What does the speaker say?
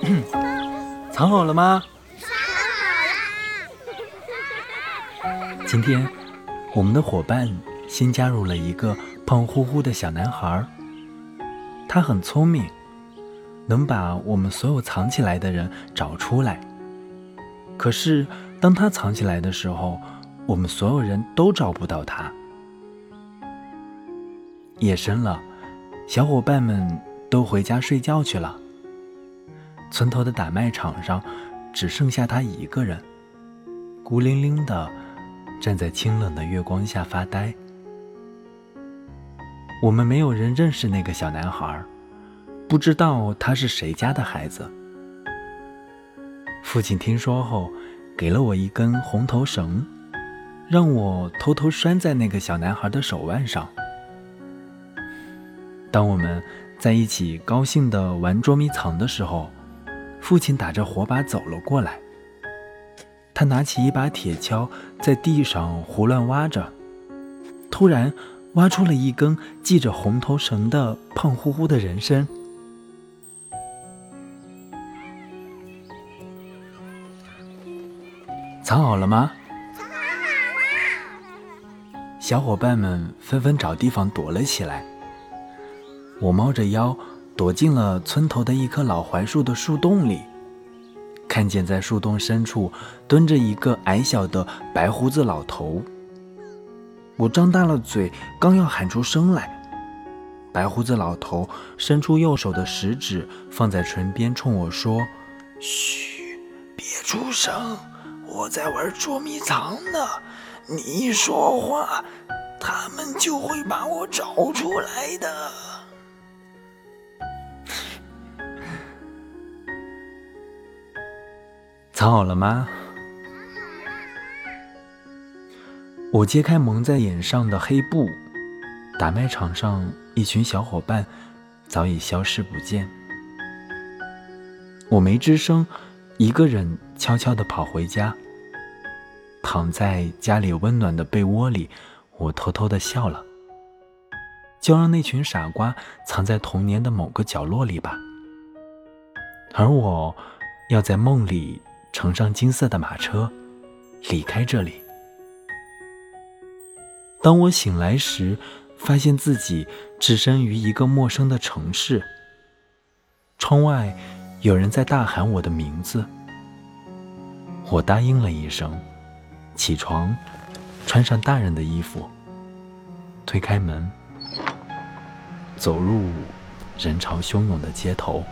藏好了吗？藏好了。今天，我们的伙伴新加入了一个胖乎乎的小男孩。他很聪明，能把我们所有藏起来的人找出来。可是，当他藏起来的时候，我们所有人都找不到他。夜深了，小伙伴们都回家睡觉去了。村头的打麦场上，只剩下他一个人，孤零零的站在清冷的月光下发呆。我们没有人认识那个小男孩，不知道他是谁家的孩子。父亲听说后，给了我一根红头绳，让我偷偷拴在那个小男孩的手腕上。当我们在一起高兴地玩捉迷藏的时候，父亲打着火把走了过来。他拿起一把铁锹，在地上胡乱挖着，突然挖出了一根系着红头绳的胖乎乎的人参。藏好了吗？藏好了。小伙伴们纷纷找地方躲了起来。我猫着腰。躲进了村头的一棵老槐树的树洞里，看见在树洞深处蹲着一个矮小的白胡子老头。我张大了嘴，刚要喊出声来，白胡子老头伸出右手的食指放在唇边，冲我说：“嘘，别出声，我在玩捉迷藏呢。你一说话，他们就会把我找出来的。”藏好了吗？我揭开蒙在眼上的黑布，打麦场上一群小伙伴早已消失不见。我没吱声，一个人悄悄地跑回家，躺在家里温暖的被窝里，我偷偷地笑了。就让那群傻瓜藏在童年的某个角落里吧，而我要在梦里。乘上金色的马车，离开这里。当我醒来时，发现自己置身于一个陌生的城市。窗外有人在大喊我的名字，我答应了一声，起床，穿上大人的衣服，推开门，走入人潮汹涌的街头。